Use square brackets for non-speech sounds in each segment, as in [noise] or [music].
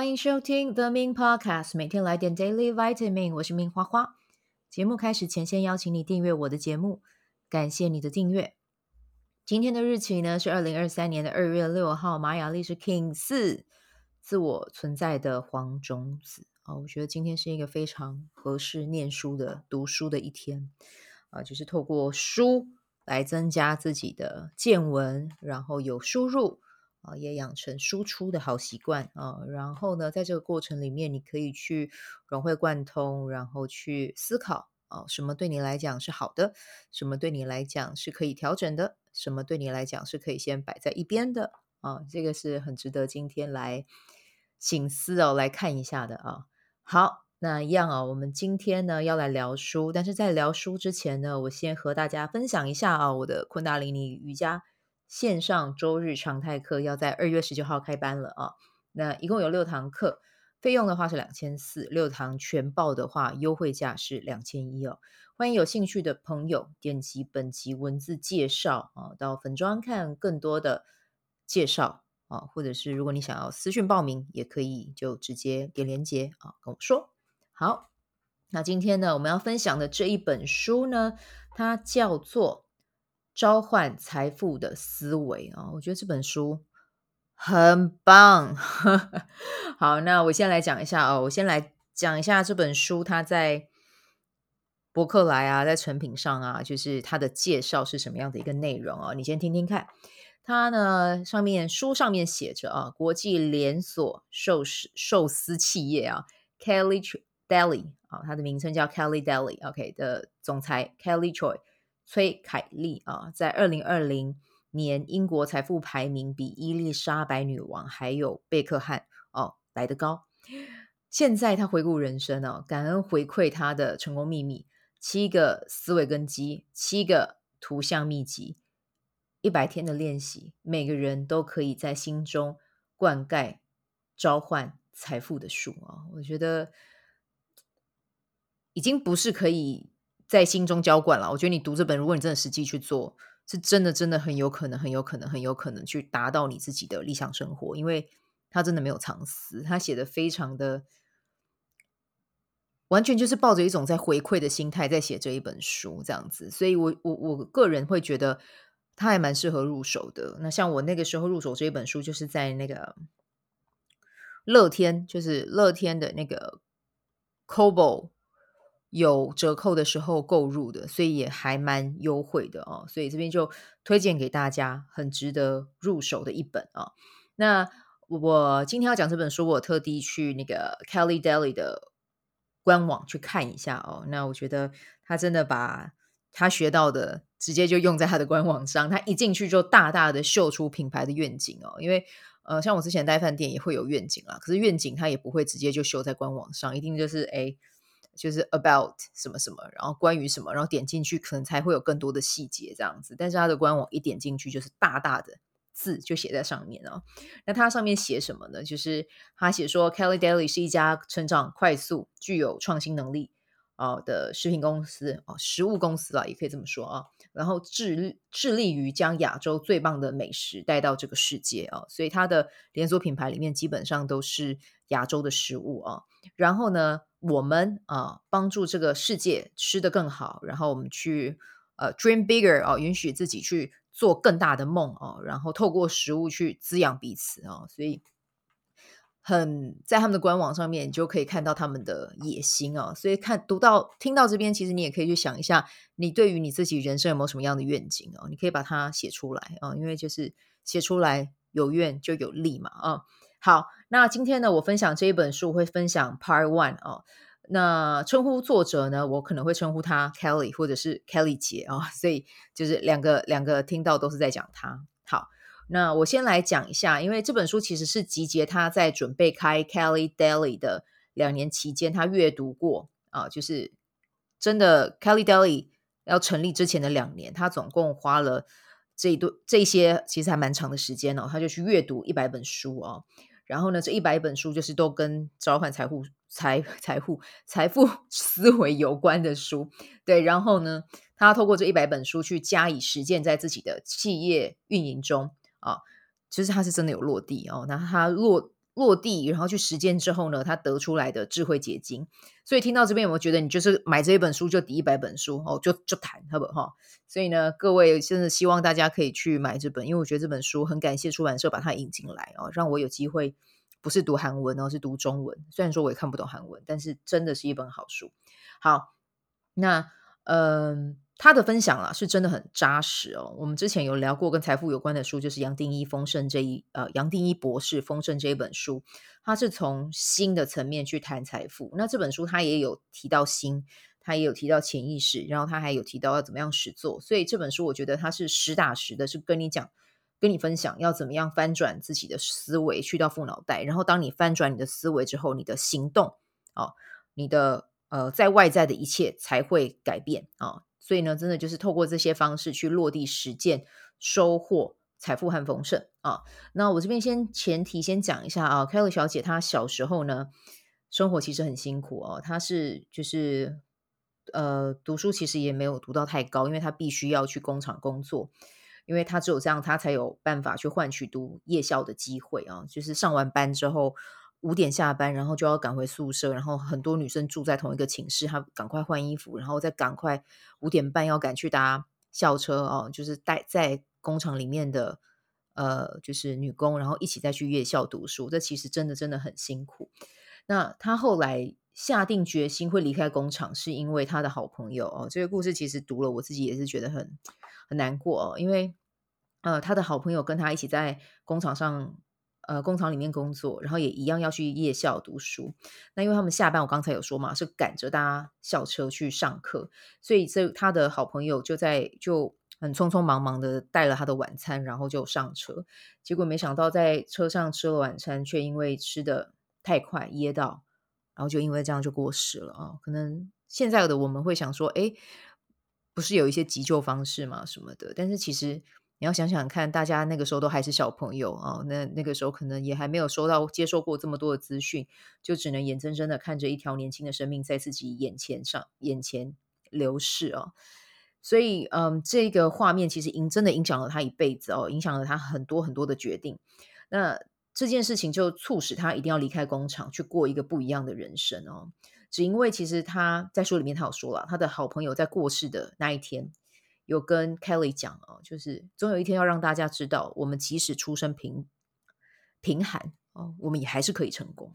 欢迎收听 The Min Podcast，每天来点 Daily Vitamin，我是 Min 花花。节目开始前，先邀请你订阅我的节目，感谢你的订阅。今天的日期呢是二零二三年的二月六号，玛雅历是 King 四，自我存在的黄种子啊，我觉得今天是一个非常合适念书的读书的一天啊，就是透过书来增加自己的见闻，然后有输入。啊，也养成输出的好习惯啊。然后呢，在这个过程里面，你可以去融会贯通，然后去思考啊，什么对你来讲是好的，什么对你来讲是可以调整的，什么对你来讲是可以先摆在一边的啊。这个是很值得今天来醒思哦，来看一下的啊。好，那一样啊，我们今天呢要来聊书，但是在聊书之前呢，我先和大家分享一下啊，我的昆达里尼瑜伽。线上周日常态课要在二月十九号开班了啊！那一共有六堂课，费用的话是两千四，六堂全报的话优惠价是两千一哦。欢迎有兴趣的朋友点击本集文字介绍啊，到粉专看更多的介绍啊，或者是如果你想要私讯报名，也可以就直接点连接啊跟我说。好，那今天呢，我们要分享的这一本书呢，它叫做。召唤财富的思维啊，我觉得这本书很棒。[laughs] 好，那我先来讲一下哦，我先来讲一下这本书，它在博客来啊，在成品上啊，就是它的介绍是什么样的一个内容啊？你先听听看。它呢，上面书上面写着啊，国际连锁寿司寿司企业啊，Kelly Deli 啊，它的名称叫 Kelly Deli，OK 的总裁 Kelly Choi。崔凯利啊，在二零二零年英国财富排名比伊丽莎白女王还有贝克汉哦来得高。现在他回顾人生哦，感恩回馈他的成功秘密：七个思维根基，七个图像秘籍，一百天的练习，每个人都可以在心中灌溉召唤财富的树啊！我觉得已经不是可以。在心中浇灌了。我觉得你读这本，如果你真的实际去做，是真的，真的很有可能，很有可能，很有可能去达到你自己的理想生活。因为他真的没有藏私，他写的非常的完全就是抱着一种在回馈的心态在写这一本书，这样子。所以我我我个人会觉得他还蛮适合入手的。那像我那个时候入手这一本书，就是在那个乐天，就是乐天的那个 Kobo。有折扣的时候购入的，所以也还蛮优惠的哦。所以这边就推荐给大家，很值得入手的一本啊、哦。那我今天要讲这本书，我特地去那个 Kelly Daily 的官网去看一下哦。那我觉得他真的把他学到的直接就用在他的官网上，他一进去就大大的秀出品牌的愿景哦。因为呃，像我之前待饭店也会有愿景啦，可是愿景他也不会直接就秀在官网上，一定就是诶就是 about 什么什么，然后关于什么，然后点进去可能才会有更多的细节这样子。但是它的官网一点进去就是大大的字就写在上面哦。那它上面写什么呢？就是它写说 Kelly Daily 是一家成长快速、具有创新能力啊的食品公司哦，食物公司啊，也可以这么说啊。然后致致力于将亚洲最棒的美食带到这个世界啊，所以它的连锁品牌里面基本上都是亚洲的食物啊。然后呢，我们啊，帮助这个世界吃得更好，然后我们去呃，dream bigger 啊，允许自己去做更大的梦啊，然后透过食物去滋养彼此啊，所以很在他们的官网上面，你就可以看到他们的野心啊。所以看读到听到这边，其实你也可以去想一下，你对于你自己人生有没有什么样的愿景啊？你可以把它写出来啊，因为就是写出来有愿就有利嘛啊。好，那今天呢，我分享这一本书，会分享 Part One 哦。那称呼作者呢，我可能会称呼他 Kelly 或者是 Kelly 姐啊、所以就是两个两个听到都是在讲他。好，那我先来讲一下，因为这本书其实是集结他在准备开 Kelly Daily 的两年期间，他阅读过啊，就是真的 Kelly Daily 要成立之前的两年，他总共花了这一段这些其实还蛮长的时间哦，他就去阅读一百本书哦。然后呢，这一百本书就是都跟召唤财富、财财富、财富 [laughs] 思维有关的书，对。然后呢，他透过这一百本书去加以实践在自己的企业运营中啊，其实他是真的有落地哦。那他落落地，然后去实践之后呢，他得出来的智慧结晶。所以听到这边有没有觉得你就是买这一本书就抵一百本书哦，就就谈好不好？所以呢，各位真的希望大家可以去买这本，因为我觉得这本书很感谢出版社把它引进来哦，让我有机会不是读韩文哦，是读中文。虽然说我也看不懂韩文，但是真的是一本好书。好，那嗯。他的分享啊，是真的很扎实哦。我们之前有聊过跟财富有关的书，就是杨定一丰盛这一呃杨定一博士丰盛这一本书，他是从心的层面去谈财富。那这本书他也有提到心，他也有提到潜意识，然后他还有提到要怎么样实做。所以这本书我觉得他是实打实的，是跟你讲，跟你分享要怎么样翻转自己的思维，去到富脑袋。然后当你翻转你的思维之后，你的行动哦，你的呃在外在的一切才会改变啊。哦所以呢，真的就是透过这些方式去落地实践，收获财富和丰盛啊。那我这边先前提先讲一下啊，Kelly 小姐她小时候呢，生活其实很辛苦哦。她是就是呃，读书其实也没有读到太高，因为她必须要去工厂工作，因为她只有这样，她才有办法去换取读夜校的机会啊。就是上完班之后。五点下班，然后就要赶回宿舍，然后很多女生住在同一个寝室，她赶快换衣服，然后再赶快五点半要赶去搭校车哦，就是待在工厂里面的呃，就是女工，然后一起再去夜校读书，这其实真的真的很辛苦。那她后来下定决心会离开工厂，是因为她的好朋友哦。这个故事其实读了，我自己也是觉得很很难过哦，因为呃，她的好朋友跟她一起在工厂上。呃，工厂里面工作，然后也一样要去夜校读书。那因为他们下班，我刚才有说嘛，是赶着搭校车去上课，所以这他的好朋友就在就很匆匆忙忙的带了他的晚餐，然后就上车。结果没想到在车上吃了晚餐，却因为吃得太快噎到，然后就因为这样就过世了啊。可能现在的我们会想说，哎，不是有一些急救方式吗？什么的？但是其实。你要想想看，大家那个时候都还是小朋友啊，那那个时候可能也还没有收到、接受过这么多的资讯，就只能眼睁睁的看着一条年轻的生命在自己眼前上、眼前流逝哦。所以，嗯，这个画面其实影真的影响了他一辈子哦，影响了他很多很多的决定。那这件事情就促使他一定要离开工厂，去过一个不一样的人生哦。只因为其实他在书里面他有说了，他的好朋友在过世的那一天。有跟 Kelly 讲哦，就是总有一天要让大家知道，我们即使出身贫贫寒哦，我们也还是可以成功。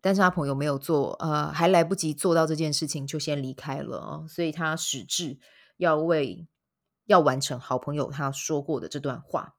但是他朋友没有做，呃，还来不及做到这件事情，就先离开了哦，所以他矢志要为要完成好朋友他说过的这段话。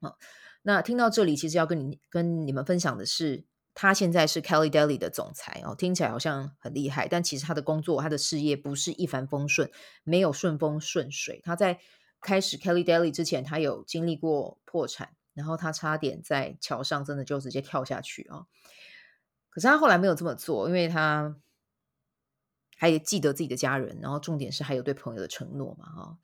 哦，那听到这里，其实要跟你跟你们分享的是。他现在是 Kelly Daily 的总裁哦，听起来好像很厉害，但其实他的工作、他的事业不是一帆风顺，没有顺风顺水。他在开始 Kelly Daily 之前，他有经历过破产，然后他差点在桥上真的就直接跳下去啊！可是他后来没有这么做，因为他还记得自己的家人，然后重点是还有对朋友的承诺嘛啊！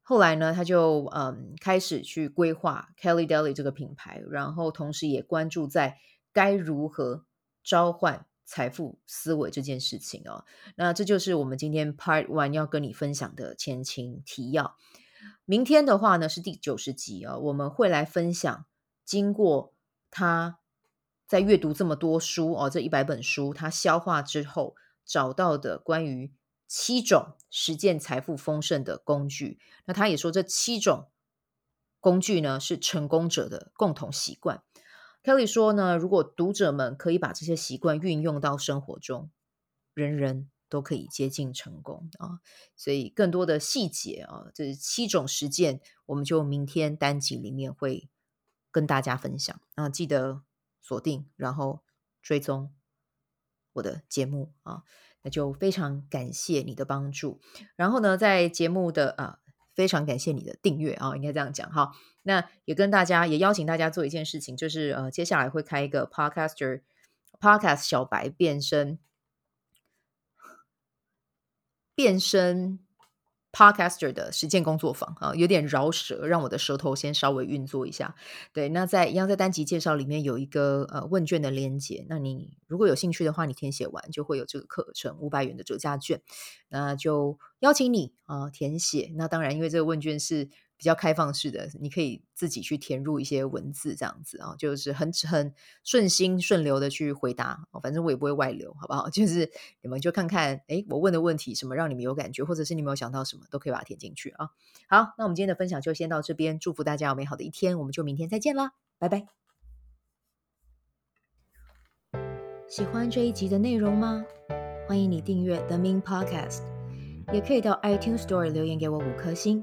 后来呢，他就嗯开始去规划 Kelly Daily 这个品牌，然后同时也关注在。该如何召唤财富思维这件事情哦，那这就是我们今天 Part One 要跟你分享的前情提要。明天的话呢是第九十集哦，我们会来分享经过他在阅读这么多书哦，这一百本书他消化之后找到的关于七种实践财富丰盛的工具。那他也说这七种工具呢是成功者的共同习惯。Kelly 说呢，如果读者们可以把这些习惯运用到生活中，人人都可以接近成功啊！所以更多的细节啊，这七种实践，我们就明天单集里面会跟大家分享啊！记得锁定，然后追踪我的节目啊！那就非常感谢你的帮助。然后呢，在节目的啊。非常感谢你的订阅啊、哦，应该这样讲哈。那也跟大家，也邀请大家做一件事情，就是呃，接下来会开一个 Podcaster Podcast 小白变身变身。Podcaster 的实践工作坊啊，有点饶舌，让我的舌头先稍微运作一下。对，那在一样在单集介绍里面有一个呃问卷的连接，那你如果有兴趣的话，你填写完就会有这个课程五百元的折价券，那就邀请你啊、填写。那当然，因为这个问卷是比较开放式的，你可以自己去填入一些文字，这样子啊，就是很很顺心顺流的去回答。反正我也不会外流，好不好？[laughs] 就是你们就看看，诶，我问的问题什么让你们有感觉，或者是你们有想到什么，都可以把它填进去啊。好，那我们今天的分享就先到这边，祝福大家有美好的一天，我们就明天再见啦，拜拜。喜欢这一集的内容吗？欢迎你订阅 The Min Podcast，也可以到 iTunes Store 留言给我五颗星。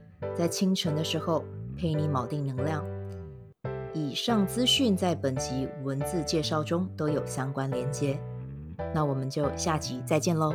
在清晨的时候陪你锚定能量。以上资讯在本集文字介绍中都有相关连接。那我们就下集再见喽。